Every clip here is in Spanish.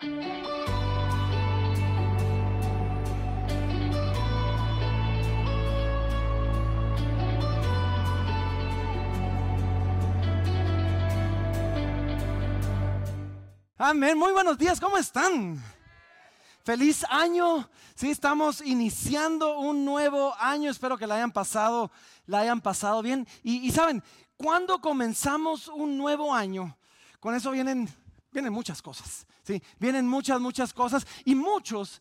Amén. Muy buenos días. ¿Cómo están? Feliz año. Sí, estamos iniciando un nuevo año. Espero que la hayan pasado, la hayan pasado bien. Y, saben, cuando comenzamos un nuevo año, con eso vienen, vienen muchas cosas. Sí, vienen muchas, muchas cosas. Y muchos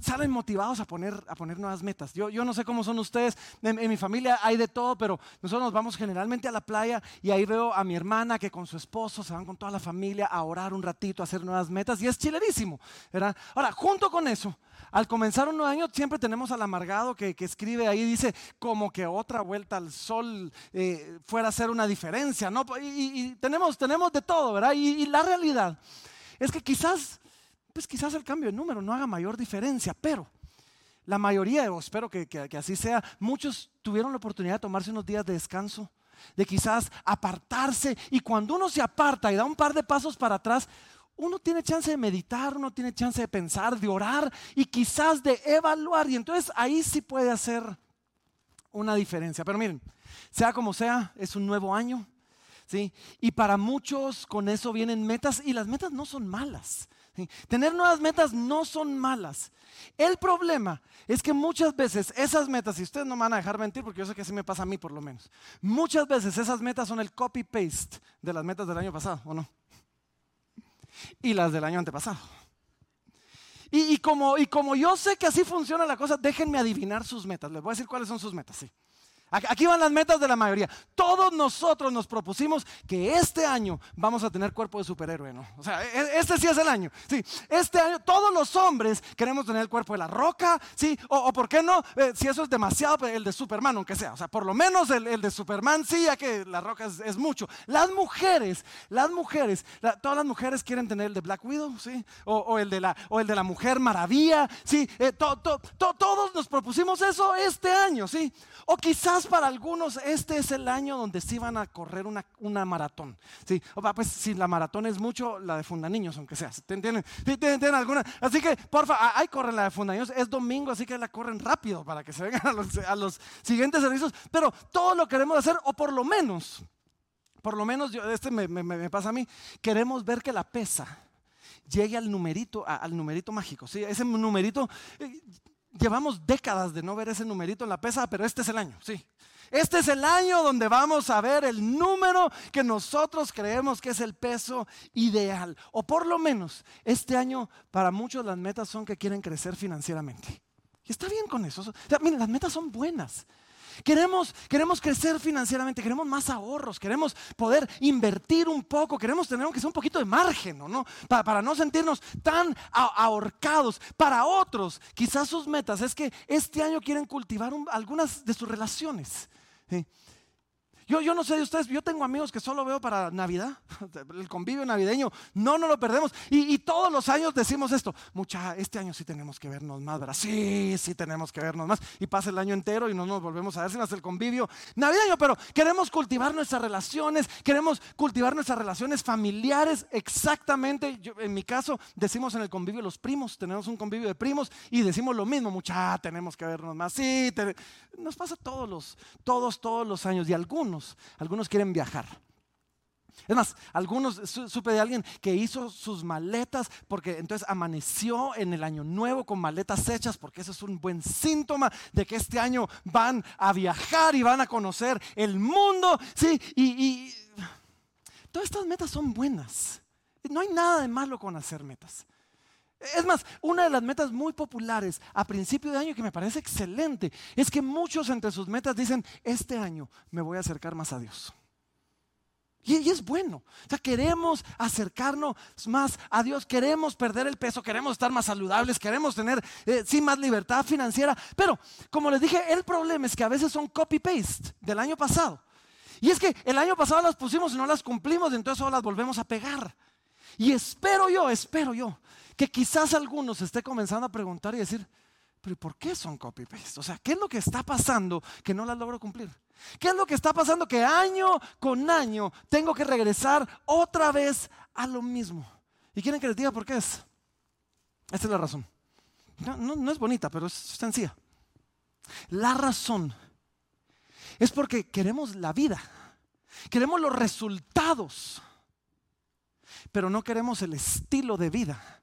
salen motivados a poner, a poner nuevas metas. Yo, yo no sé cómo son ustedes, en, mi familia hay de todo, pero nosotros nos vamos generalmente a la playa y ahí veo a mi hermana que con su esposo se van con toda la familia a orar un ratito, a hacer nuevas metas y es chilerísimo, ¿verdad? Ahora, junto con eso, al comenzar un nuevo año siempre tenemos al amargado que, escribe ahí, dice como que otra vuelta al sol eh, fuera a ser una diferencia, ¿no? Y, tenemos, tenemos de todo, ¿verdad? y la realidad es que quizás pues quizás el cambio de número no haga mayor diferencia, pero la mayoría, o espero que, así sea, muchos tuvieron la oportunidad de tomarse unos días de descanso, de quizás apartarse, y cuando uno se aparta y da un par de pasos para atrás, uno tiene chance de meditar, uno tiene chance de pensar, de orar y quizás de evaluar, y entonces ahí sí puede hacer una diferencia. Pero miren, sea como sea, es un nuevo año, ¿sí? Y para muchos con eso vienen metas, y las metas no son malas. Tener nuevas metas no son malas. El problema es que muchas veces esas metas, y ustedes no me van a dejar mentir porque yo sé que así me pasa a mí por lo menos, muchas veces esas metas son el copy-paste de las metas del año pasado, ¿o no? Y las del año antepasado. Y, como, y como yo sé que así funciona la cosa, déjenme adivinar sus metas. Les voy a decir cuáles son sus metas, sí. Aquí van las metas de la mayoría. Todos nosotros nos propusimos que este año vamos a tener cuerpo de superhéroe, ¿no? O sea, e, este sí es el año. Sí, este año todos los hombres queremos tener el cuerpo de la roca, ¿sí? O, ¿por qué no? Eh, si eso es demasiado, pues, el de Superman, aunque sea. O sea, por lo menos el, de Superman sí, ya que la roca es, mucho. Las mujeres, las mujeres, todas las mujeres quieren tener el de Black Widow, ¿sí? O, el, de la, o el de la Mujer Maravilla, ¿sí? Eh, todos nos propusimos eso este año, ¿sí? O quizás para algunos este es el año donde sí van a correr una, una maratón. ¿sí? Pues si la maratón es mucho, la de Fundaniños, aunque sea. ¿Te entienden? ¿Tienen, alguna? Así que, porfa, ahí corren la de Fundaniños. Es domingo, así que la corren rápido para que se vengan a los, siguientes servicios. Pero todo lo queremos hacer, o por lo menos, por lo menos, este me, pasa a mí, queremos ver que la pesa llegue al numerito, al numerito mágico. ¿sí? Ese numerito, eh, llevamos décadas de no ver ese numerito en la pesa, pero este es el año, sí. Este es el año donde vamos a ver el número que nosotros creemos que es el peso ideal. O por lo menos, este año para muchos las metas son que quieren crecer financieramente. Y está bien con eso. miren, las metas son buenas. Queremos, queremos crecer financieramente, queremos más ahorros, queremos poder invertir un poco, queremos tener aunque sea un poquito de margen, ¿no? Para, no sentirnos tan ahorcados. Para otros, quizás sus metas es que este año quieren cultivar algunas de sus relaciones. Yo, yo no sé de ustedes, yo tengo amigos que solo veo para Navidad, el convivio navideño, no nos lo perdemos. Y, todos los años decimos esto, mucha, este año sí tenemos que vernos más, ¿verdad? Sí, sí tenemos que vernos más. Y pasa el año entero y no nos volvemos a ver sin hacer el convivio navideño, pero queremos cultivar nuestras relaciones, queremos cultivar nuestras relaciones familiares exactamente. En mi caso, decimos en el convivio los primos, tenemos un convivio de primos y decimos lo mismo, mucha, tenemos que vernos más. Sí, nos pasa todos los, todos, todos los años y algunos algunos, quieren viajar. Es más, algunos supe de alguien que hizo sus maletas porque entonces amaneció en el año nuevo con maletas hechas porque eso es un buen síntoma de que este año van a viajar y van a conocer el mundo. Sí, y todas estas metas son buenas. No hay nada de malo con hacer metas. Es más, una de las metas muy populares a principio de año que me parece excelente es que muchos entre sus metas dicen, este año me voy a acercar más a Dios. Y, es bueno. O sea, queremos acercarnos más a Dios, queremos perder el peso, queremos estar más saludables, queremos tener, eh, sí, más libertad financiera. Pero, como les dije, el problema es que a veces son copy-paste del año pasado. Y es que el año pasado las pusimos y no las cumplimos, entonces ahora las volvemos a pegar. Y espero yo, espero yo, que quizás algunos esté comenzando a preguntar y decir, pero ¿por qué son copy-paste? O sea, ¿qué es lo que está pasando que no las logro cumplir? ¿Qué es lo que está pasando que año con año tengo que regresar otra vez a lo mismo? ¿Y quieren que les diga por qué es? Esta es la razón. No, es bonita, pero es sencilla. La razón es porque queremos la vida, queremos los resultados, pero no queremos el estilo de vida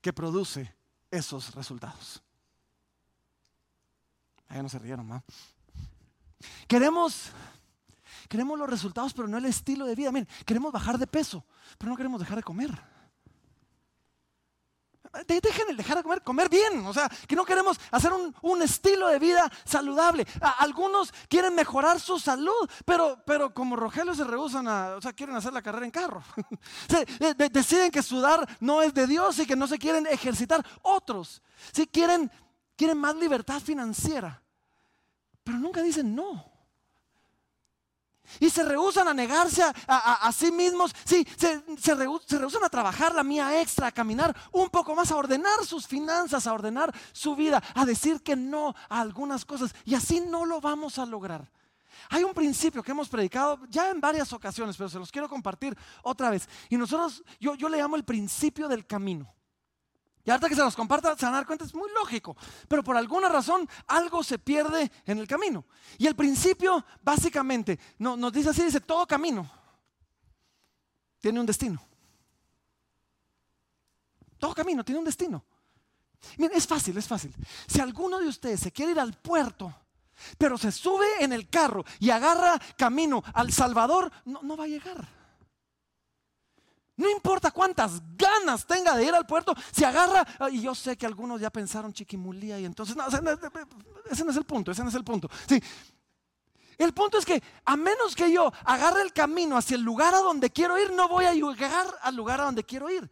que produce esos resultados. Ahí no se rieron, ¿no? Queremos, queremos los resultados, pero no el estilo de vida. Miren, queremos bajar de peso, pero no queremos dejar de comer. Dejen dejar de comer, comer bien. O sea, que no queremos hacer un, estilo de vida saludable. algunos quieren mejorar su salud, pero, pero como Rogelio se rehusan a, o sea, quieren hacer la carrera en carro. deciden que sudar no es de Dios y que no se quieren ejercitar. Otros, si quieren, quieren más libertad financiera, pero nunca dicen no. Y se rehusan a negarse a, sí mismos. Sí, se, se, rehusan a trabajar la mía extra, a caminar un poco más, a ordenar sus finanzas, a ordenar su vida, a decir que no a algunas cosas. Y así no lo vamos a lograr. Hay un principio que hemos predicado ya en varias ocasiones, pero se los quiero compartir otra vez. Y nosotros, yo, yo le llamo el principio del camino. Y ahorita que se los comparta, se van a dar cuenta, es muy lógico. Pero por alguna razón, algo se pierde en el camino. Y el principio, básicamente, no, nos dice así, dice, todo camino tiene un destino. Todo camino tiene un destino. Miren, es fácil, es fácil. Si alguno de ustedes se quiere ir al puerto, pero se sube en el carro y agarra camino al Salvador, no, no va a llegar. No importa cuántas ganas tenga de ir al puerto, se agarra, y yo sé que algunos ya pensaron chiquimulía y entonces, no, ese no es el punto, ese no es el punto. Sí. El punto es que a menos que yo agarre el camino hacia el lugar a donde quiero ir, no voy a llegar al lugar a donde quiero ir.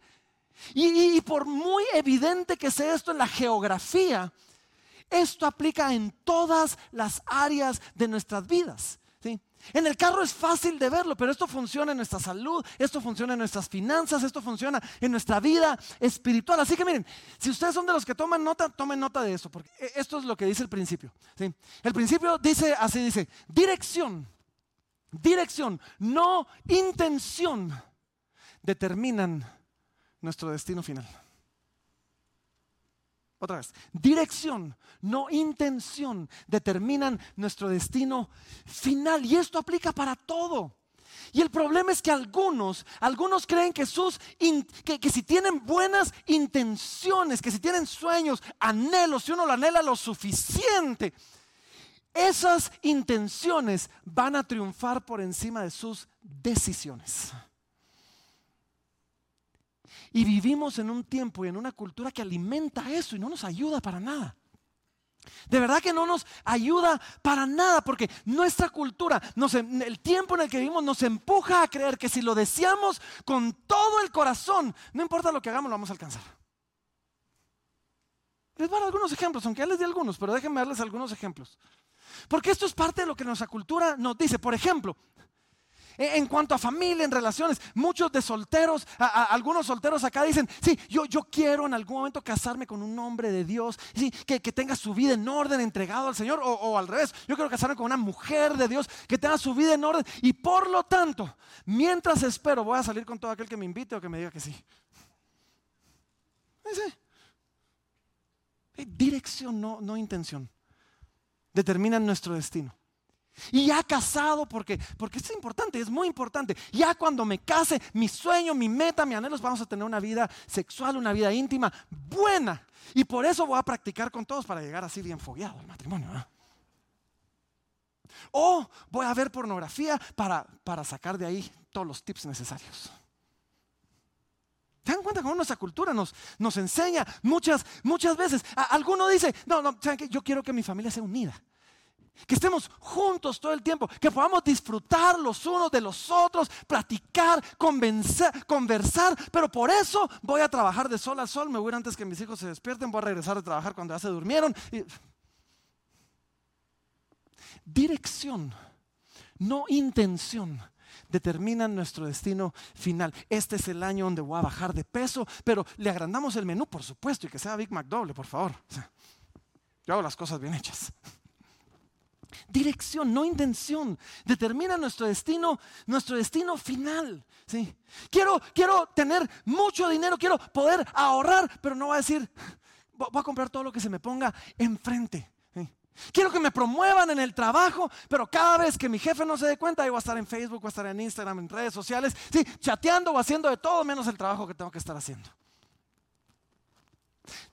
Y por muy evidente que sea esto en la geografía, esto aplica en todas las áreas de nuestras vidas. ¿Sí? En el carro es fácil de verlo, pero esto funciona en nuestra salud, esto funciona en nuestras finanzas, esto funciona en nuestra vida espiritual. Así que miren, si ustedes son de los que toman nota, tomen nota de eso, porque e, esto es lo que dice el principio. El principio dice así, dice, dirección, dirección, no intención, determinan nuestro destino final. Otra vez, dirección, no intención, determinan nuestro destino final. Y esto aplica para todo. Y el problema es que algunos, algunos creen que, sus, que, que, si tienen buenas intenciones, que si tienen sueños, anhelos, si uno lo anhela lo suficiente, esas intenciones van a triunfar por encima de sus decisiones. Y vivimos en un tiempo y en una cultura que alimenta eso y no nos ayuda para nada. De verdad que no nos ayuda para nada porque nuestra cultura, el tiempo en el que vivimos nos empuja a creer que si lo deseamos con todo el corazón, no importa lo que hagamos, lo vamos a alcanzar. Les voy a dar algunos ejemplos, aunque ya les di algunos, pero déjenme darles algunos ejemplos. Porque esto es parte de lo que nuestra cultura nos dice. Por ejemplo, en cuanto a familia, en relaciones, muchos de solteros, algunos solteros acá dicen, sí, yo, yo quiero en algún momento casarme con un hombre de Dios, sí, que, tenga su vida en orden, entregado al Señor, o, al revés, yo quiero casarme con una mujer de Dios que tenga su vida en orden, y por lo tanto, mientras espero, voy a salir con todo aquel que me invite o que me diga que sí. Dirección, no, no intención. Determinan nuestro destino. Y ya casado, porque, porque es importante, es muy importante. Ya cuando me case, mi sueño, mi meta, mi anhelo es vamos a tener una vida sexual, una vida íntima buena. Y por eso voy a practicar con todos para llegar así bien fogueado al matrimonio. O voy a ver pornografía para, para sacar de ahí todos los tips necesarios. ¿Se dan cuenta cómo nuestra cultura nos, nos enseña muchas, muchas veces? alguno dice, no, no, ¿saben qué? Yo quiero que mi familia sea unida que estemos juntos todo el tiempo, que podamos disfrutar los unos de los otros, platicar, conversar, pero por eso voy a trabajar de sol a sol, me voy a antes que mis hijos se despierten, voy a regresar a trabajar cuando ya se durmieron. Dirección, no intención determinan nuestro destino final. Este es el año donde voy a bajar de peso, pero le agrandamos el menú, por supuesto, y que sea Big Mac doble, por favor. yo hago las cosas bien hechas. Dirección, no intención. Determina nuestro destino, nuestro destino final. ¿sí? Quiero, quiero tener mucho dinero, quiero poder ahorrar, pero no voy a decir, voy a comprar todo lo que se me ponga enfrente. Quiero que me promuevan en el trabajo, pero cada vez que mi jefe no se dé cuenta, voy a estar en Facebook, voy a estar en Instagram, en redes sociales, sí, chateando o haciendo de todo menos el trabajo que tengo que estar haciendo.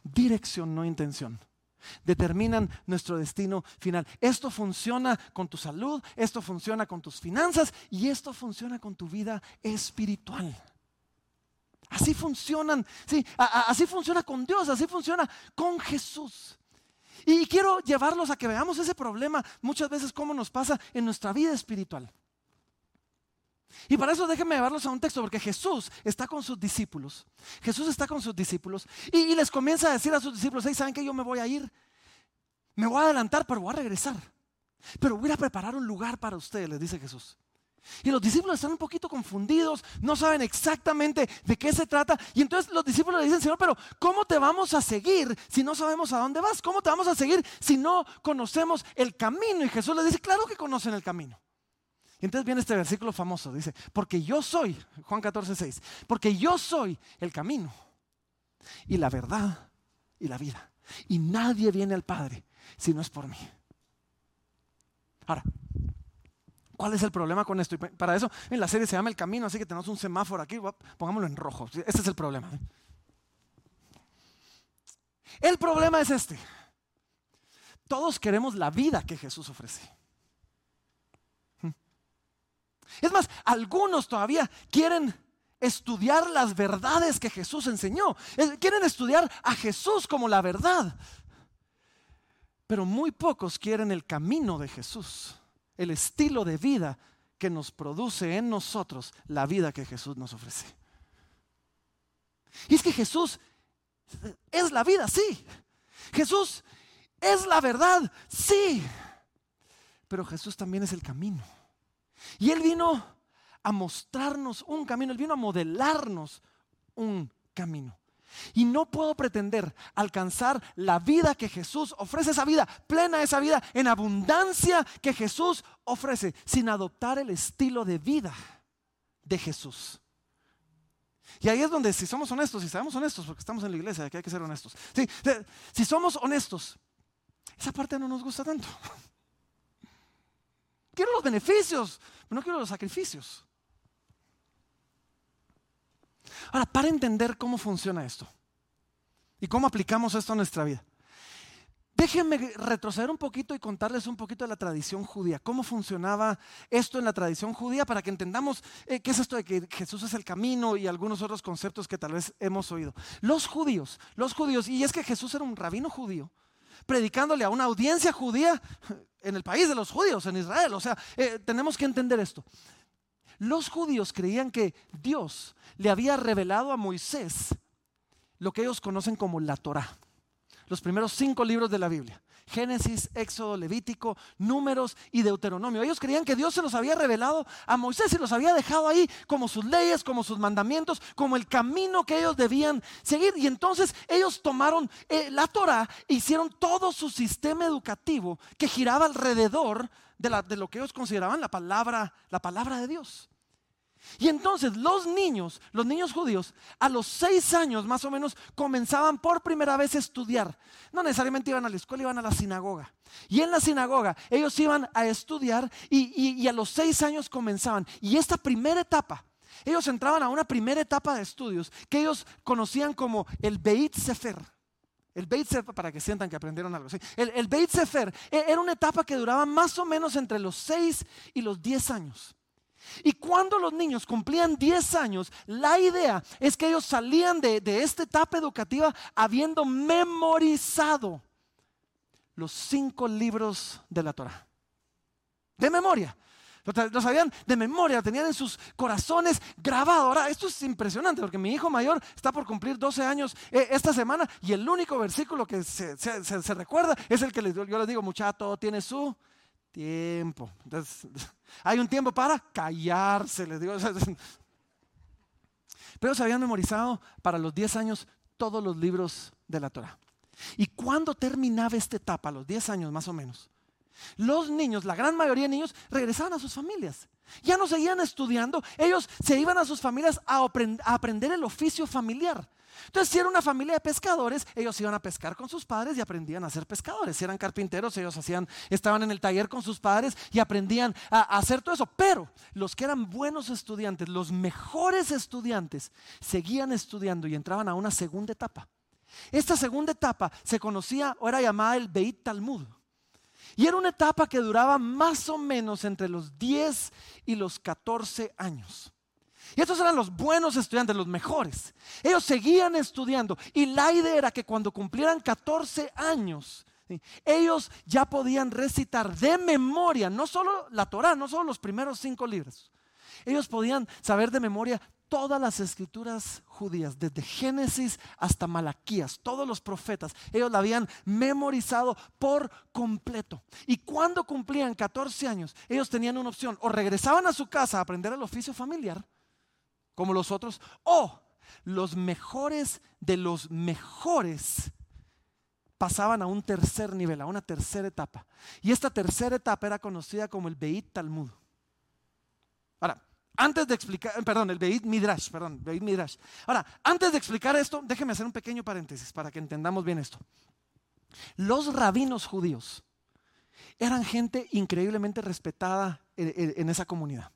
Dirección, no intención determinan nuestro destino final. Esto funciona con tu salud, esto funciona con tus finanzas y esto funciona con tu vida espiritual. Así funcionan, sí, así funciona con Dios, así funciona con Jesús. Y quiero llevarlos a que veamos ese problema muchas veces cómo nos pasa en nuestra vida espiritual. Y para eso déjenme llevarlos a un texto, porque Jesús está con sus discípulos. Jesús está con sus discípulos y, les comienza a decir a sus discípulos, ¿saben que yo me voy a ir? Me voy a adelantar, pero voy a regresar. Pero voy a preparar un lugar para ustedes, les dice Jesús. Y los discípulos están un poquito confundidos, no saben exactamente de qué se trata. Y entonces los discípulos le dicen, Señor, pero ¿cómo te vamos a seguir si no sabemos a dónde vas? ¿Cómo te vamos a seguir si no conocemos el camino? Y Jesús les dice, claro que conocen el camino. Y entonces viene este versículo famoso, dice, porque yo soy, Juan 14, 6, porque yo soy el camino y la verdad y la vida. Y nadie viene al Padre si no es por mí. Ahora, ¿cuál es el problema con esto? Y para eso en la serie se llama El Camino, así que tenemos un semáforo aquí, pongámoslo en rojo. Este es el problema. El problema es este. Todos queremos la vida que Jesús ofrece. Es más, algunos todavía quieren estudiar las verdades que Jesús enseñó. Quieren estudiar a Jesús como la verdad. Pero muy pocos quieren el camino de Jesús, el estilo de vida que nos produce en nosotros la vida que Jesús nos ofrece. Y es que Jesús es la vida, sí. Jesús es la verdad, sí. Pero Jesús también es el camino. Y Él vino a mostrarnos un camino, Él vino a modelarnos un camino. Y no puedo pretender alcanzar la vida que Jesús ofrece, esa vida plena, esa vida en abundancia que Jesús ofrece, sin adoptar el estilo de vida de Jesús. Y ahí es donde si somos honestos, si sabemos honestos, porque estamos en la iglesia, aquí hay que ser honestos. si somos honestos, esa parte no nos gusta tanto. Quiero los beneficios, pero no quiero los sacrificios. Ahora, para entender cómo funciona esto y cómo aplicamos esto a nuestra vida, déjenme retroceder un poquito y contarles un poquito de la tradición judía, cómo funcionaba esto en la tradición judía para que entendamos eh, qué es esto de que Jesús es el camino y algunos otros conceptos que tal vez hemos oído. Los judíos, los judíos, y es que Jesús era un rabino judío, predicándole a una audiencia judía en el país de los judíos, en Israel. O sea, eh, tenemos que entender esto. Los judíos creían que Dios le había revelado a Moisés lo que ellos conocen como la Torah, los primeros cinco libros de la Biblia. Génesis, Éxodo, Levítico, Números y Deuteronomio. Ellos creían que Dios se los había revelado a Moisés y los había dejado ahí como sus leyes, como sus mandamientos, como el camino que ellos debían seguir. Y entonces ellos tomaron eh, la Torah e hicieron todo su sistema educativo que giraba alrededor de, de lo que ellos consideraban la palabra, la palabra de Dios. Y entonces los niños, los niños judíos, a los seis años más o menos comenzaban por primera vez a estudiar. No necesariamente iban a la escuela, iban a la sinagoga. Y en la sinagoga ellos iban a estudiar y, a los seis años comenzaban. Y esta primera etapa, ellos entraban a una primera etapa de estudios que ellos conocían como el Beit Sefer. El Beit Sefer, para que sientan que aprendieron algo. ¿sí? El, el Beit Sefer e, era una etapa que duraba más o menos entre los seis y los diez años. Y cuando los niños cumplían 10 años, la idea es que ellos salían de, esta etapa educativa habiendo memorizado los cinco libros de la Torah. De memoria. Lo sabían de memoria, lo tenían en sus corazones grabado. Ahora, esto es impresionante porque mi hijo mayor está por cumplir 12 años eh, esta semana y el único versículo que se, recuerda es el que yo les digo, muchacho, tiene su tiempo. Hay un tiempo para callarse, les digo. Pero se habían memorizado para los 10 años todos los libros de la Torah. Y cuando terminaba esta etapa, a los 10 años más o menos, los niños, la gran mayoría de niños, regresaban a sus familias. Ya no seguían estudiando, ellos se iban a sus familias a, aprender el oficio familiar. Entonces, si era una familia de pescadores, ellos iban a pescar con sus padres y aprendían a ser pescadores. Si eran carpinteros, ellos hacían, estaban en el taller con sus padres y aprendían a, a hacer todo eso. Pero los que eran buenos estudiantes, los mejores estudiantes, seguían estudiando y entraban a una segunda etapa. Esta segunda etapa se conocía o era llamada el Beit Talmud. Y era una etapa que duraba más o menos entre los 10 y los 14 años. Y estos eran los buenos estudiantes, los mejores. Ellos seguían estudiando y la idea era que cuando cumplieran 14 años, ellos ya podían recitar de memoria, no solo la Torah, no solo los primeros cinco libros. Ellos podían saber de memoria todas las escrituras judías, desde Génesis hasta Malaquías, todos los profetas, ellos la habían memorizado por completo. Y cuando cumplían 14 años, ellos tenían una opción, o regresaban a su casa a aprender el oficio familiar, como los otros, o los mejores de los mejores pasaban a un tercer nivel, a una tercera etapa. Y esta tercera etapa era conocida como el Beit Talmud. Ahora, antes de explicar, perdón, el Beit Midrash, perdón, Beit Midrash. Ahora, antes de explicar esto, déjeme hacer un pequeño paréntesis para que entendamos bien esto. Los rabinos judíos eran gente increíblemente respetada en, esa comunidad.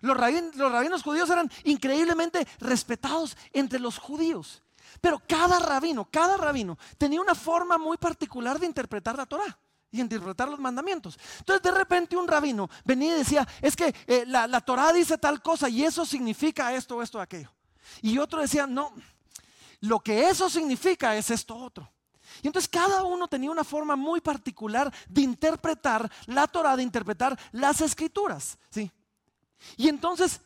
Los, rabinos judíos eran increíblemente respetados entre los judíos. Pero cada rabino, cada rabino tenía una forma muy particular de interpretar la Torah y interpretar los mandamientos. Entonces de repente un rabino venía y decía, es que eh, la, la Torah dice tal cosa y eso significa esto, esto, aquello. Y otro decía, no, lo que eso significa es esto otro. Y entonces cada uno tenía una forma muy particular de interpretar la Torah, de interpretar las escrituras. ¿sí? Y entonces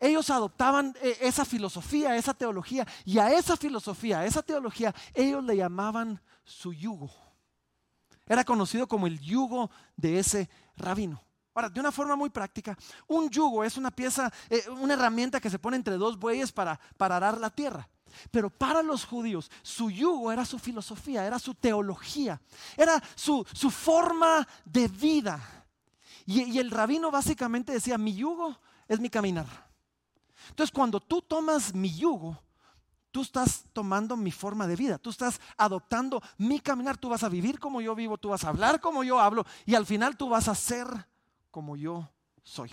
ellos adoptaban eh, esa filosofía, esa teología, y a esa filosofía, a esa teología, ellos le llamaban su yugo. Era conocido como el yugo de ese rabino. Ahora, de una forma muy práctica, un yugo es una pieza, eh, una herramienta que se pone entre dos bueyes para, para arar la tierra. Pero para los judíos, su yugo era su filosofía, era su teología, era su, forma de vida. Y, el rabino básicamente decía, mi yugo es mi caminar. Entonces, cuando tú tomas mi yugo, tú estás tomando mi forma de vida, tú estás adoptando mi caminar, tú vas a vivir como yo vivo, tú vas a hablar como yo hablo y al final tú vas a ser como yo soy.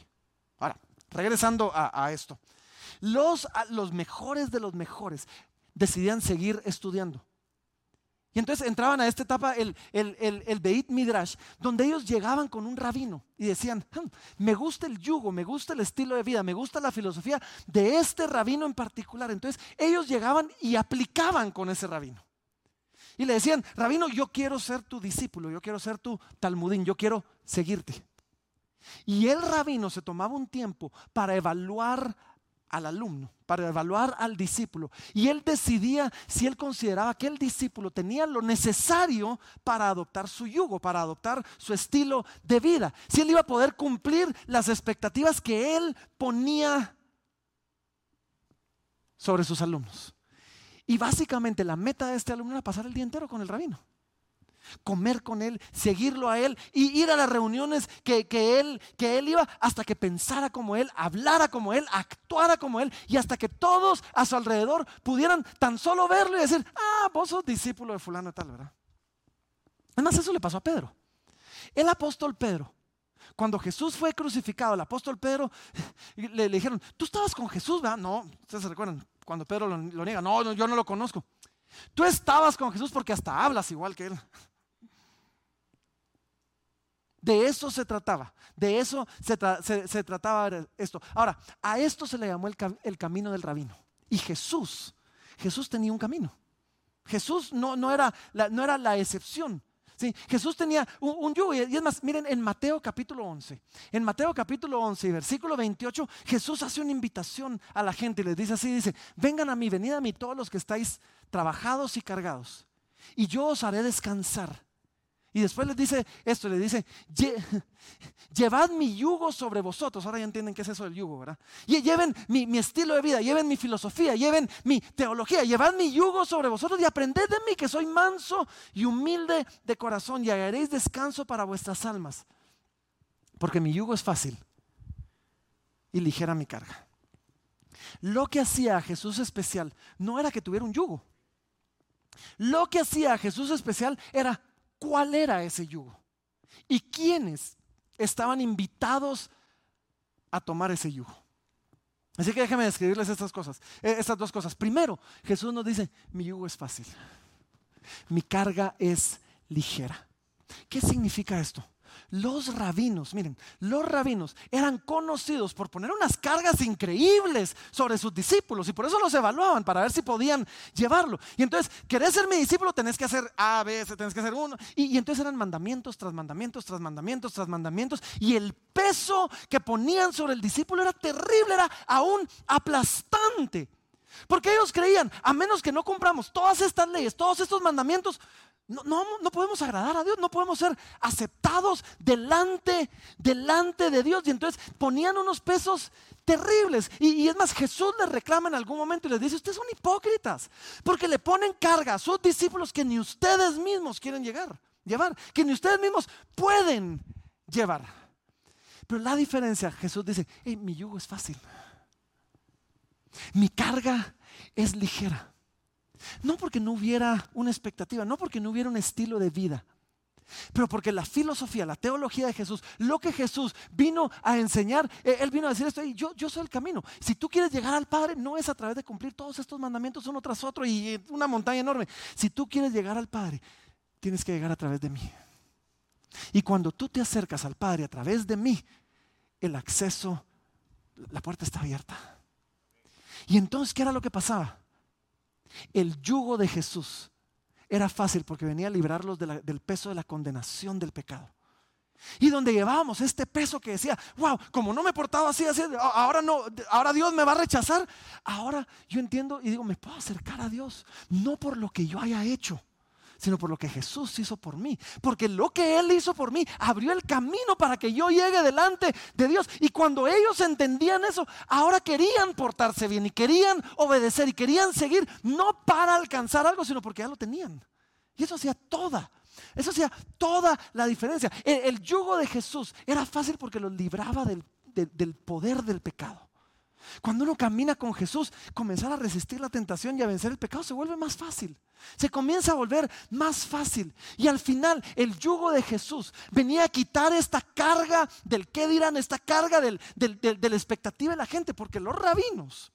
Ahora, regresando a, esto, los mejores de los mejores decidían seguir estudiando. Y entonces entraban a esta etapa el, el, Beit Midrash, donde ellos llegaban con un rabino y decían, hmm, me gusta el yugo, me gusta el estilo de vida, me gusta la filosofía de este rabino en particular. Entonces ellos llegaban y aplicaban con ese rabino. Y le decían, rabino, yo quiero ser tu discípulo, yo quiero ser tu talmudín, yo quiero seguirte. Y el rabino se tomaba un tiempo para evaluar al alumno, para evaluar al discípulo. Y él decidía si él consideraba que el discípulo tenía lo necesario para adoptar su yugo, para adoptar su estilo de vida. Si él iba a poder cumplir las expectativas que él ponía sobre sus alumnos. Y básicamente la meta de este alumno era pasar el día entero con el rabino comer con él, seguirlo a él y ir a las reuniones que, él, que él iba hasta que pensara como él, hablara como él, actuara como él y hasta que todos a su alrededor pudieran tan solo verlo y decir, ah, vos sos discípulo de fulano y tal, ¿verdad? Además eso le pasó a Pedro. El apóstol Pedro, cuando Jesús fue crucificado, el apóstol Pedro le, dijeron, tú estabas con Jesús, ¿verdad? No, ustedes se recuerdan, cuando Pedro lo, lo niega, no, yo no lo conozco. Tú estabas con Jesús porque hasta hablas igual que él. De eso se trataba, de eso se, trataba esto. Ahora, a esto se le llamó el, camino del rabino. Y Jesús, Jesús tenía un camino. Jesús no, no, era, la, no era la excepción. ¿sí? Jesús tenía un, yugo. Y es más, miren, en Mateo capítulo 11, en Mateo capítulo 11, versículo 28, Jesús hace una invitación a la gente y les dice así, dice, vengan a mí, venid a mí todos los que estáis trabajados y cargados, y yo os haré descansar. Y después les dice esto, le dice, llevad mi yugo sobre vosotros. Ahora ya entienden qué es eso del yugo, ¿verdad? Y lleven mi, mi, estilo de vida, lleven mi filosofía, lleven mi teología, llevad mi yugo sobre vosotros y aprended de mí que soy manso y humilde de corazón y haréis descanso para vuestras almas. Porque mi yugo es fácil y ligera mi carga. Lo que hacía a Jesús especial no era que tuviera un yugo. Lo que hacía a Jesús especial era cuál era ese yugo y quiénes estaban invitados a tomar ese yugo. Así que déjenme describirles estas cosas, eh, estas dos cosas. Primero, Jesús nos dice, mi yugo es fácil, mi carga es ligera. ¿Qué significa esto? Los rabinos, miren, los rabinos eran conocidos por poner unas cargas increíbles sobre sus discípulos y por eso los evaluaban para ver si podían llevarlo. Y entonces, ¿querés ser mi discípulo? Tenés que hacer A, B, C, tenés que hacer uno. Y, entonces eran mandamientos tras mandamientos, tras mandamientos, tras mandamientos. Y el peso que ponían sobre el discípulo era terrible, era aún aplastante. Porque ellos creían, a menos que no cumplamos todas estas leyes, todos estos mandamientos, no, no, podemos agradar a Dios, no podemos ser aceptados delante, delante de Dios. Y entonces ponían unos pesos terribles. Y, es más, Jesús les reclama en algún momento y les dice, ustedes son hipócritas, porque le ponen carga a sus discípulos que ni ustedes mismos quieren llegar, llevar, que ni ustedes mismos pueden llevar. Pero la diferencia, Jesús dice, mi yugo es fácil, mi carga es ligera. No porque no hubiera una expectativa, no porque no hubiera un estilo de vida, pero porque la filosofía, la teología de Jesús, lo que Jesús vino a enseñar, eh, Él vino a decir esto, yo, yo soy el camino. Si tú quieres llegar al Padre, no es a través de cumplir todos estos mandamientos uno tras otro y una montaña enorme. Si tú quieres llegar al Padre, tienes que llegar a través de mí. Y cuando tú te acercas al Padre a través de mí, el acceso, la puerta está abierta. Y entonces, ¿qué era lo que pasaba? El yugo de Jesús era fácil porque venía a librarlos del peso de la condenación del pecado. Y donde llevábamos este peso que decía, wow, como no me he portado así, así, ahora no, ahora Dios me va a rechazar. Ahora yo entiendo y digo, me puedo acercar a Dios, no por lo que yo haya hecho, sino por lo que Jesús hizo por mí. Porque lo que Él hizo por mí abrió el camino para que yo llegue delante de Dios. Y cuando ellos entendían eso, ahora querían portarse bien y querían obedecer y querían seguir, no para alcanzar algo, sino porque ya lo tenían. Y eso hacía toda. Eso hacía toda la diferencia. El, yugo de Jesús era fácil porque lo libraba del poder del pecado. Cuando uno camina con Jesús, comenzar a resistir la tentación y a vencer el pecado se vuelve más fácil. Se comienza a volver más fácil. Y al final el yugo de Jesús venía a quitar esta carga del qué dirán, esta carga de la expectativa de la gente, porque los rabinos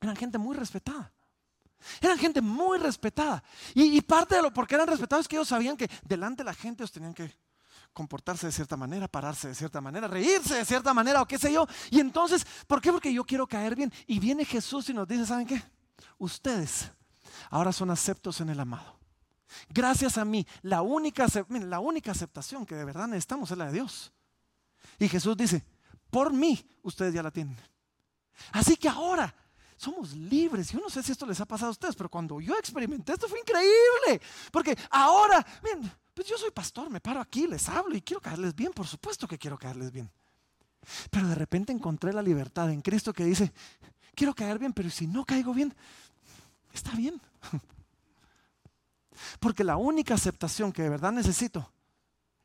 eran gente muy respetada. Eran gente muy respetada. Y, parte de lo por qué eran respetados es que ellos sabían que delante de la gente ellos tenían que comportarse de cierta manera, pararse de cierta manera, reírse de cierta manera o qué sé yo. Y entonces, ¿por qué? Porque yo quiero caer bien. Y viene Jesús y nos dice, ¿saben qué? Ustedes ahora son aceptos en el amado. Gracias a mí, la única, la única aceptación que de verdad necesitamos es la de Dios. Y Jesús dice, por mí ustedes ya la tienen. Así que ahora somos libres. Yo no sé si esto les ha pasado a ustedes, pero cuando yo experimenté esto fue increíble. Porque ahora, miren, pues yo soy pastor, me paro aquí, les hablo y quiero caerles bien, por supuesto que quiero caerles bien. Pero de repente encontré la libertad en Cristo que dice, quiero caer bien, pero si no caigo bien, está bien. Porque la única aceptación que de verdad necesito,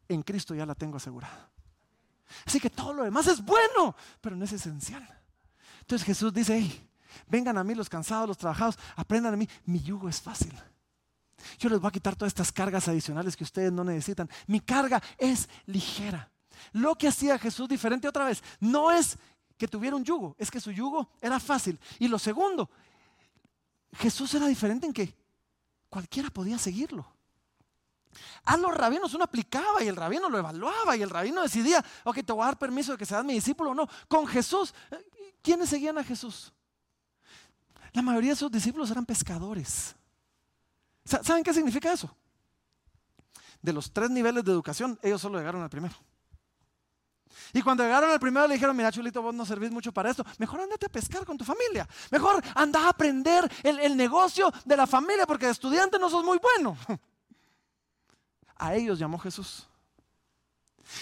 en Cristo ya la tengo asegurada. Así que todo lo demás es bueno, pero no es esencial. Entonces Jesús dice, vengan a mí los cansados, los trabajados, aprendan de mí, mi yugo es fácil. Yo les voy a quitar todas estas cargas adicionales que ustedes no necesitan. Mi carga es ligera. Lo que hacía Jesús diferente otra vez, no es que tuviera un yugo, es que su yugo era fácil. Y lo segundo, Jesús era diferente en que cualquiera podía seguirlo. A los rabinos uno aplicaba y el rabino lo evaluaba y el rabino decidía, ok, te voy a dar permiso de que seas mi discípulo o no. Con Jesús, ¿quiénes seguían a Jesús? La mayoría de sus discípulos eran pescadores. ¿Saben qué significa eso? De los tres niveles de educación, ellos solo llegaron al primero. Y cuando llegaron al primero le dijeron, mira Chulito, vos no servís mucho para esto, mejor andate a pescar con tu familia, mejor anda a aprender el, el negocio de la familia, porque de estudiante no sos muy bueno. a ellos llamó Jesús.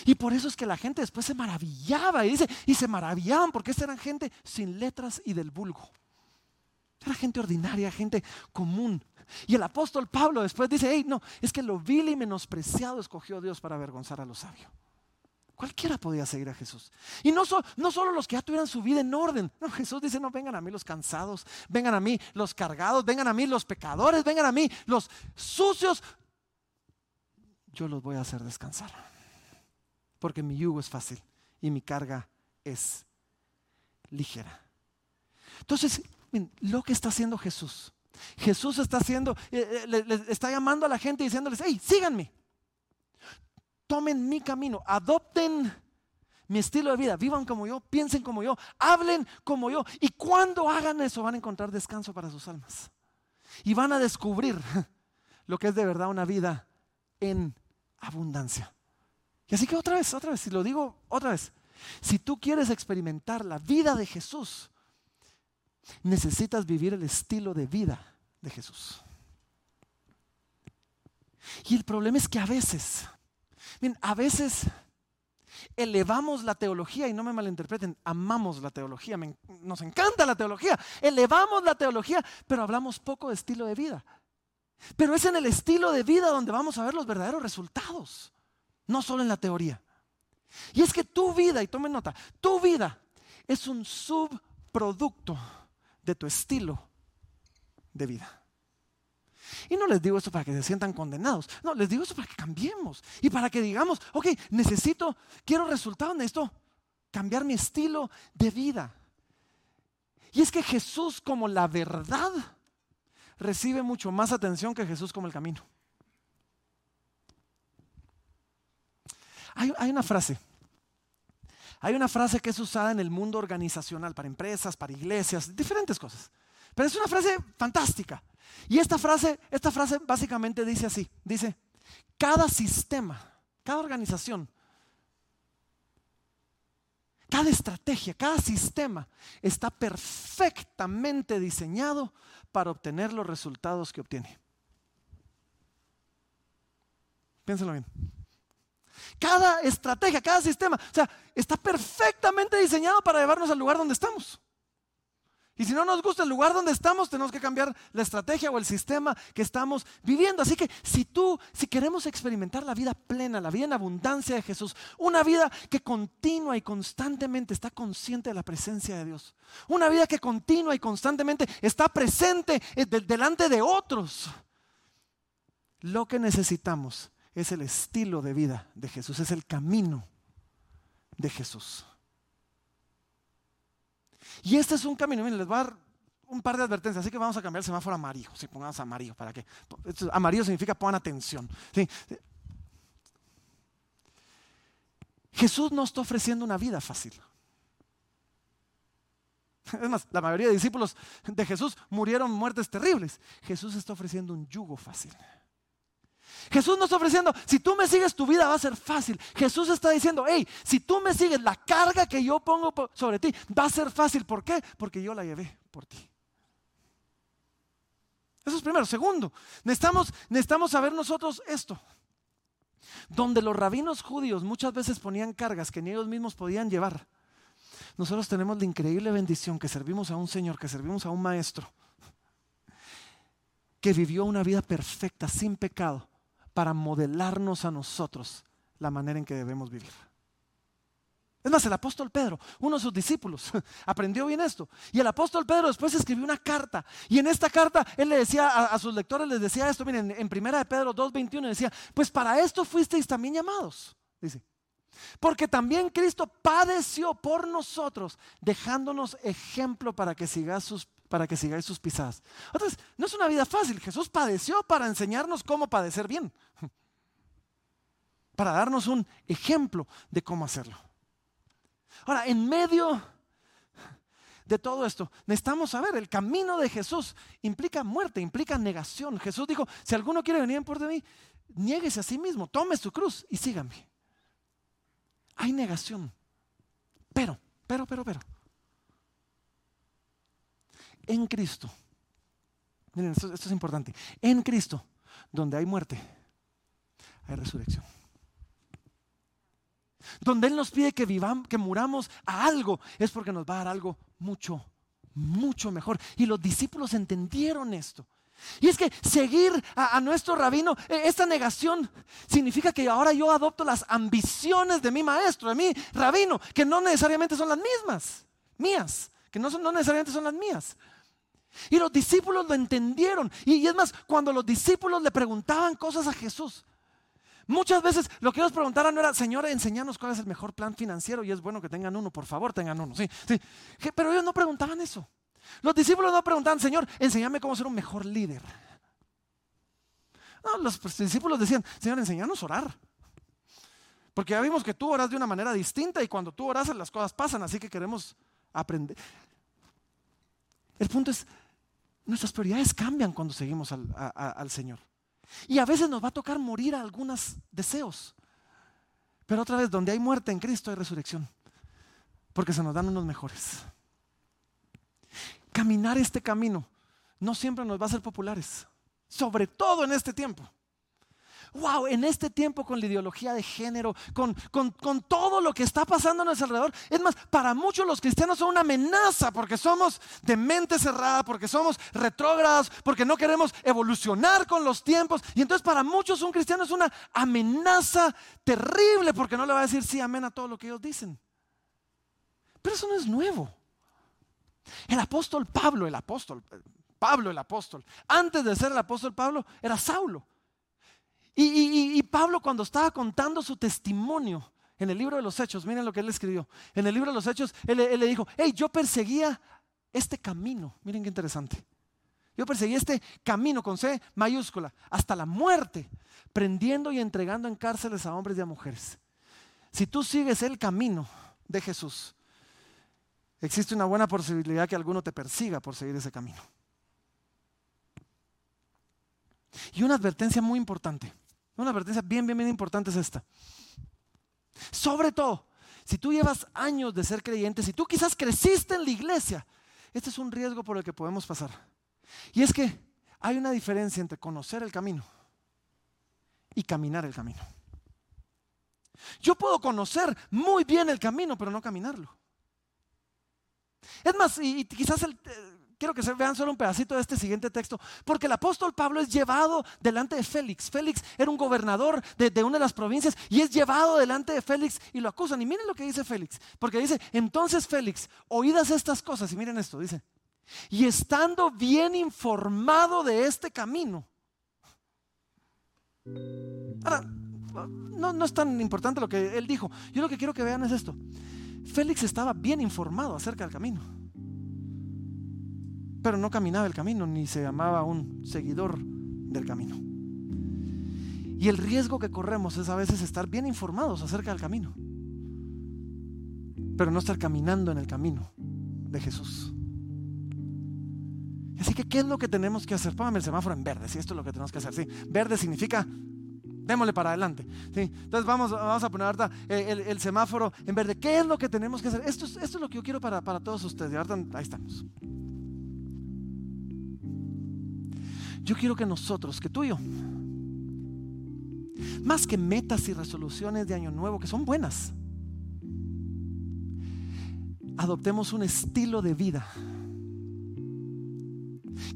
Y por eso es que la gente después se maravillaba y dice, y se maravillaban porque esta eran gente sin letras y del vulgo. Era gente ordinaria, gente común. Y el apóstol Pablo después dice, hey, no, es que lo vil y menospreciado escogió Dios para avergonzar a lo sabio. Cualquiera podía seguir a Jesús. Y no, solo los que ya tuvieran su vida en orden. No, Jesús dice, no, vengan a mí los cansados, vengan a mí los cargados, vengan a mí los pecadores, vengan a mí los sucios. Yo los voy a hacer descansar. Porque mi yugo es fácil y mi carga es ligera. Entonces, lo que está haciendo Jesús. Jesús está haciendo, eh, eh, le, está llamando a la gente diciéndoles, hey, síganme. Tomen mi camino, adopten mi estilo de vida, vivan como yo, piensen como yo, hablen como yo. Y cuando hagan eso van a encontrar descanso para sus almas. Y van a descubrir lo que es de verdad una vida en abundancia. Y así que otra vez, otra vez, si lo digo otra vez, si tú quieres experimentar la vida de Jesús, necesitas vivir el estilo de vida de Jesús. Y el problema es que a veces, bien, a veces elevamos la teología y no me malinterpreten, amamos la teología, nos encanta la teología, elevamos la teología, pero hablamos poco de estilo de vida. Pero es en el estilo de vida donde vamos a ver los verdaderos resultados, no solo en la teoría. Y es que tu vida, y tomen nota, tu vida es un subproducto de tu estilo de vida. Y no les digo esto para que se sientan condenados, no, les digo esto para que cambiemos y para que digamos, ok, necesito, quiero resultados, necesito cambiar mi estilo de vida. Y es que Jesús como la verdad recibe mucho más atención que Jesús como el camino. Hay, hay una frase hay una frase que es usada en el mundo organizacional, para empresas, para iglesias, diferentes cosas. Pero es una frase fantástica. Y esta frase, esta frase básicamente dice así, dice, cada sistema, cada organización, cada estrategia, cada sistema está perfectamente diseñado para obtener los resultados que obtiene. Piénselo bien. Cada estrategia, cada sistema, o sea, está perfectamente diseñado para llevarnos al lugar donde estamos. Y si no nos gusta el lugar donde estamos, tenemos que cambiar la estrategia o el sistema que estamos viviendo. Así que si tú, si queremos experimentar la vida plena, la vida en abundancia de Jesús, una vida que continua y constantemente está consciente de la presencia de Dios, una vida que continua y constantemente está presente eh, delante de otros, lo que necesitamos es el estilo de vida de Jesús, es el camino de Jesús. Y este es un camino, miren, les voy a dar un par de advertencias, así que vamos a cambiar el semáforo amarillo, si pongamos amarillo, ¿para qué? Amarillo significa pongan atención. Jesús no está ofreciendo una vida fácil. Es más, la mayoría de discípulos de Jesús murieron muertes terribles. Jesús está ofreciendo un yugo fácil. Jesús nos está ofreciendo, si tú me sigues, tu vida va a ser fácil. Jesús está diciendo, hey, si tú me sigues, la carga que yo pongo sobre ti va a ser fácil. ¿Por qué? Porque yo la llevé por ti. Eso es primero. Segundo, necesitamos, necesitamos saber nosotros esto. Donde los rabinos judíos muchas veces ponían cargas que ni ellos mismos podían llevar. Nosotros tenemos la increíble bendición que servimos a un Señor, que servimos a un Maestro, que vivió una vida perfecta, sin pecado, para modelarnos a nosotros la manera en que debemos vivir. Es más, el apóstol Pedro, uno de sus discípulos, aprendió bien esto. Y el apóstol Pedro después escribió una carta. Y en esta carta él le decía a, sus lectores, les decía esto, miren, en primera de Pedro 2.21 decía, pues para esto fuisteis también llamados, dice. Porque también Cristo padeció por nosotros, dejándonos ejemplo para que sigáis sus, para que sigáis sus pisadas. Entonces, no es una vida fácil. Jesús padeció para enseñarnos cómo padecer bien. Para darnos un ejemplo de cómo hacerlo. Ahora, en medio de todo esto, necesitamos saber, el camino de Jesús implica muerte, implica negación. Jesús dijo, si alguno quiere venir en por de mí, niéguese a sí mismo, tome su cruz y sígame hay negación. Pero, pero, pero, pero. En Cristo, miren, esto, es importante. En Cristo, donde hay muerte, hay resurrección. Donde Él nos pide que vivamos, que muramos a algo, es porque nos va a dar algo mucho, mucho mejor. Y los discípulos entendieron esto. Y es que seguir a, nuestro rabino, e, esta negación significa que ahora yo adopto las ambiciones de mi maestro, de mi rabino, que no necesariamente son las mismas, mías, que no, necesariamente son las mías. Y los discípulos lo entendieron. y es más, cuando los discípulos le preguntaban cosas a Jesús, Muchas veces lo que ellos preguntaron no era, Señor, enseñanos cuál es el mejor plan financiero y es bueno que tengan uno, por favor, tengan uno. Sí, sí. Pero ellos no preguntaban eso. Los discípulos no preguntaban, Señor, enséñame cómo ser un mejor líder. No, los discípulos decían, Señor, enséñanos a orar. Porque ya vimos que tú oras de una manera distinta y cuando tú oras las cosas pasan, así que queremos aprender. El punto es, nuestras prioridades cambian cuando seguimos al, al Señor. Y a veces nos va a tocar morir a algunos deseos. Pero otra vez, donde hay muerte en Cristo hay resurrección. Porque se nos dan unos mejores. Caminar este camino no siempre nos va a ser populares. Sobre todo en este tiempo wow, en este tiempo con la ideología de género, con, todo lo que está pasando a nuestro alrededor, es más, para muchos los cristianos son una amenaza porque somos de mente cerrada, porque somos retrógrados, porque no queremos evolucionar con los tiempos. Y entonces para muchos un cristiano es una amenaza terrible porque no le va a decir sí, amén a todo lo que ellos dicen. Pero eso no es nuevo. El apóstol Pablo, el apóstol, Pablo el apóstol, antes de ser el apóstol Pablo, era Saulo. Y, Pablo cuando estaba contando su testimonio en el libro de los Hechos, miren lo que él escribió. En el libro de los Hechos, él, le dijo, hey, yo perseguía este camino. Miren qué interesante. Yo perseguí este camino con C mayúscula hasta la muerte, prendiendo y entregando en cárceles a hombres y a mujeres. Si tú sigues el camino de Jesús, existe una buena posibilidad que alguno te persiga por seguir ese camino. Y una advertencia muy importante. Una advertencia bien, bien, bien importante es esta. Sobre todo, si tú llevas años de ser creyente, si tú quizás creciste en la iglesia, este es un riesgo por el que podemos pasar. Y es que hay una diferencia entre conocer el camino y caminar el camino. Yo puedo conocer muy bien el camino, pero no caminarlo. Es más, y, quizás el, quiero que se vean solo un pedacito de este siguiente texto, porque el apóstol Pablo es llevado delante de Félix. Félix era un gobernador de, una de las provincias y es llevado delante de Félix y lo acusan. Y miren lo que dice Félix, porque dice, entonces Félix, oídas estas cosas, y miren esto, dice, y estando bien informado de este camino. Ahora, no, no es tan importante lo que él dijo. Yo lo que quiero que vean es esto. Félix estaba bien informado acerca del camino pero no caminaba el camino, ni se llamaba un seguidor del camino. Y el riesgo que corremos es a veces estar bien informados acerca del camino, pero no estar caminando en el camino de Jesús. Así que, ¿qué es lo que tenemos que hacer? Póngame el semáforo en verde, si esto es lo que tenemos que hacer. Sí, verde significa démosle para adelante. ¿sí? Entonces vamos, vamos a poner el, semáforo en verde. ¿Qué es lo que tenemos que hacer? Esto es, esto es lo que yo quiero para, para todos ustedes. ahí estamos. Yo quiero que nosotros, que tú y yo, más que metas y resoluciones de año nuevo, que son buenas, adoptemos un estilo de vida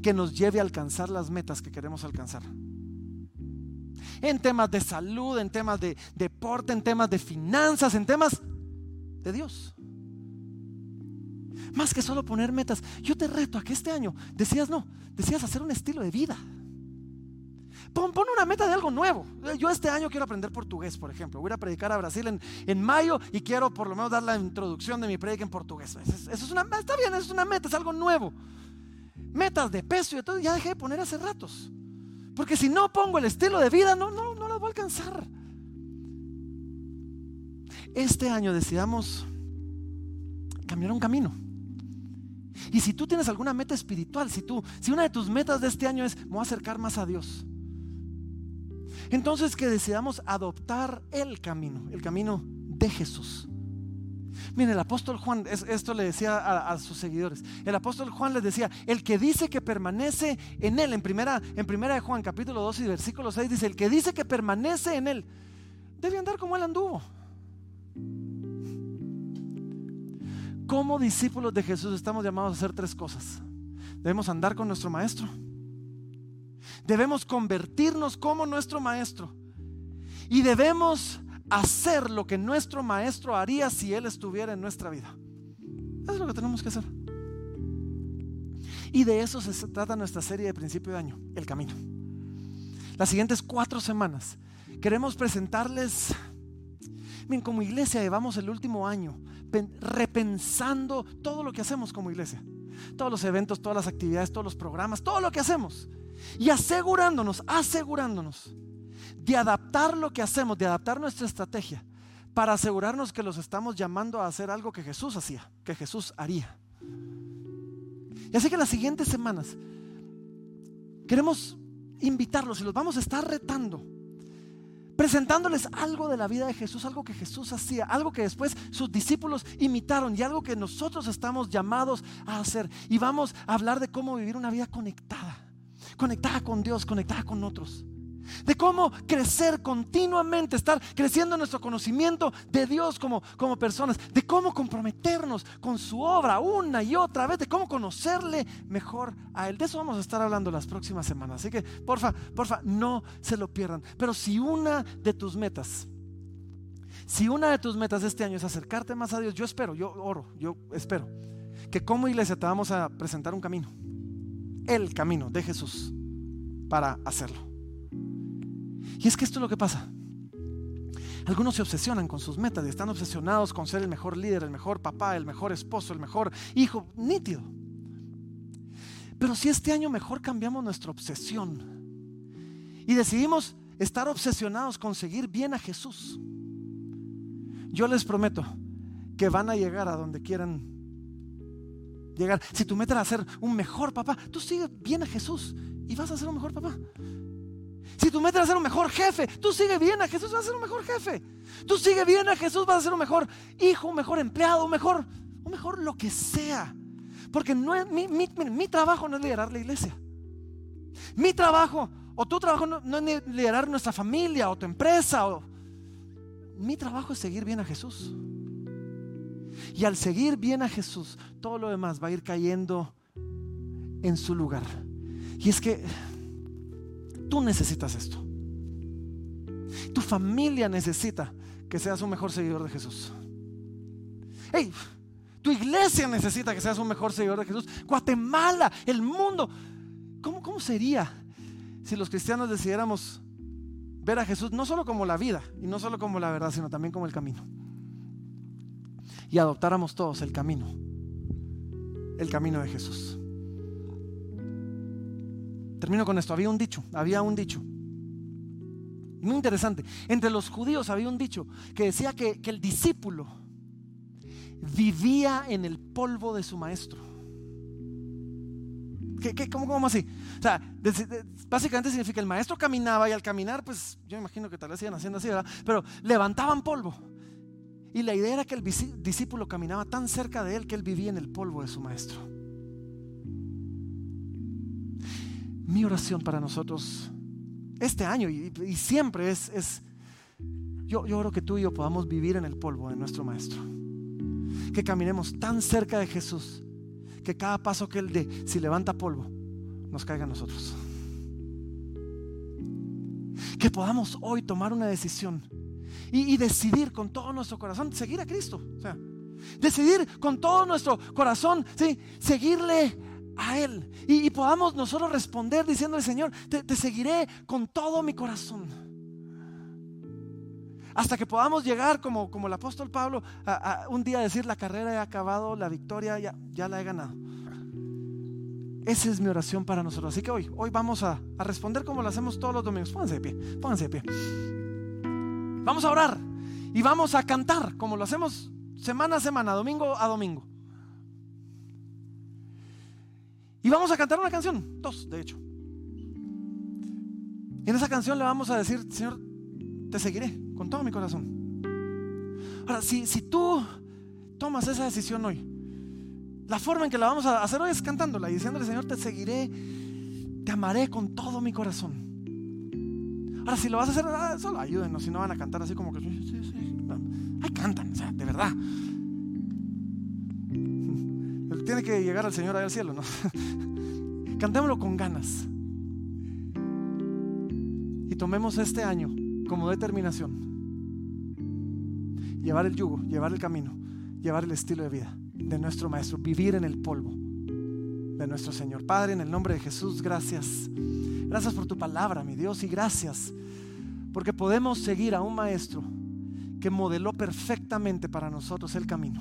que nos lleve a alcanzar las metas que queremos alcanzar. En temas de salud, en temas de deporte, en temas de finanzas, en temas de Dios. Más que solo poner metas. Yo te reto a que este año decías no, decías hacer un estilo de vida. Pon, una meta de algo nuevo. Yo este año quiero aprender portugués, por ejemplo. Voy a predicar a Brasil en, en mayo y quiero por lo menos dar la introducción de mi predica en portugués. Eso, es una, está bien, eso es una meta, es algo nuevo. Metas de peso y todo, ya dejé de poner hace ratos. Porque si no pongo el estilo de vida, no, no, no las voy a alcanzar. Este año decidamos cambiar un camino. Y si tú tienes alguna meta espiritual, si tú, si una de tus metas de este año es, me voy a acercar más a Dios. Entonces que decidamos adoptar el camino, el camino de Jesús. Miren, el apóstol Juan, esto le decía a, sus seguidores, el apóstol Juan les decía, el que dice que permanece en él, en primera, en primera de Juan capítulo 2 y versículo 6 dice, el que dice que permanece en él, debe andar como él anduvo. Como discípulos de Jesús estamos llamados a hacer tres cosas. Debemos andar con nuestro maestro. Debemos convertirnos como nuestro maestro. Y debemos hacer lo que nuestro maestro haría si él estuviera en nuestra vida. Eso es lo que tenemos que hacer. Y de eso se trata nuestra serie de principio de año, el camino. Las siguientes cuatro semanas queremos presentarles, miren, como iglesia llevamos el último año repensando todo lo que hacemos como iglesia. Todos los eventos, todas las actividades, todos los programas, todo lo que hacemos. Y asegurándonos, asegurándonos de adaptar lo que hacemos, de adaptar nuestra estrategia para asegurarnos que los estamos llamando a hacer algo que Jesús hacía, que Jesús haría. Y así que las siguientes semanas queremos invitarlos y los vamos a estar retando, presentándoles algo de la vida de Jesús, algo que Jesús hacía, algo que después sus discípulos imitaron y algo que nosotros estamos llamados a hacer. Y vamos a hablar de cómo vivir una vida conectada, conectada con Dios, conectada con otros de cómo crecer continuamente, estar creciendo en nuestro conocimiento de Dios como, como personas, de cómo comprometernos con su obra una y otra vez, de cómo conocerle mejor a Él. De eso vamos a estar hablando las próximas semanas. Así que, porfa, porfa, no se lo pierdan. Pero si una de tus metas, si una de tus metas este año es acercarte más a Dios, yo espero, yo oro, yo espero que como iglesia te vamos a presentar un camino, el camino de Jesús para hacerlo. Y es que esto es lo que pasa. Algunos se obsesionan con sus metas y están obsesionados con ser el mejor líder, el mejor papá, el mejor esposo, el mejor hijo, nítido. Pero si este año mejor cambiamos nuestra obsesión y decidimos estar obsesionados con seguir bien a Jesús, yo les prometo que van a llegar a donde quieran llegar. Si tu meta era ser un mejor papá, tú sigue bien a Jesús y vas a ser un mejor papá. Si tu meta es ser un mejor jefe, tú sigue bien a Jesús, vas a ser un mejor jefe. Tú sigue bien a Jesús, vas a ser un mejor hijo, un mejor empleado, un mejor, un mejor lo que sea. Porque no es, mi, trabajo no es liderar la iglesia. Mi trabajo o tu trabajo no, no, es liderar nuestra familia o tu empresa. O, mi trabajo es seguir bien a Jesús. Y al seguir bien a Jesús, todo lo demás va a ir cayendo en su lugar. Y es que Tú necesitas esto. Tu familia necesita que seas un mejor seguidor de Jesús. Hey, tu iglesia necesita que seas un mejor seguidor de Jesús. Guatemala, el mundo. ¿Cómo, cómo sería si los cristianos decidiéramos ver a Jesús no solo como la vida y no solo como la verdad, sino también como el camino? Y adoptáramos todos el camino, el camino de Jesús. Termino con esto. Había un dicho, había un dicho. Muy interesante. Entre los judíos había un dicho que decía que, el discípulo vivía en el polvo de su maestro. ¿Qué, qué, cómo, cómo, así? O sea, básicamente significa que el maestro caminaba y al caminar, pues yo imagino que tal vez iban haciendo así. Pero levantaban polvo. Y la idea era que el discípulo caminaba tan cerca de él que él vivía en el polvo de su maestro. Mi oración para nosotros este año y, siempre es, es yo, yo oro que tú y yo podamos vivir en el polvo de nuestro Maestro. Que caminemos tan cerca de Jesús que cada paso que Él dé, si levanta polvo, nos caiga a nosotros. Que podamos hoy tomar una decisión y, decidir con todo nuestro corazón seguir a Cristo. O sea, decidir con todo nuestro corazón, ¿sí? seguirle a Él. Y, podamos nosotros responder diciéndole, Señor, te, seguiré con todo mi corazón. Hasta que podamos llegar, como, como el apóstol Pablo, a, un día decir, la carrera he acabado, la victoria ya, ya la he ganado. Esa es mi oración para nosotros. Así que hoy, hoy vamos a, a, responder como lo hacemos todos los domingos. Pónganse de pie, pónganse de pie. Vamos a orar y vamos a cantar como lo hacemos semana a semana, domingo a domingo. Y vamos a cantar una canción, dos de hecho. Y en esa canción le vamos a decir, Señor, te seguiré con todo mi corazón. Ahora, si, si tú tomas esa decisión hoy, la forma en que la vamos a hacer hoy es cantándola y diciéndole, Señor, te seguiré, te amaré con todo mi corazón. Ahora, si lo vas a hacer, ah, solo ayúdenos, si no van a cantar así como que. Ay, cantan, o sea, de verdad. Tiene que llegar al Señor ahí al cielo, ¿no? Cantémoslo con ganas. Y tomemos este año como determinación. Llevar el yugo, llevar el camino, llevar el estilo de vida de nuestro Maestro, vivir en el polvo de nuestro Señor. Padre, en el nombre de Jesús, gracias. Gracias por tu palabra, mi Dios, y gracias porque podemos seguir a un Maestro que modeló perfectamente para nosotros el camino.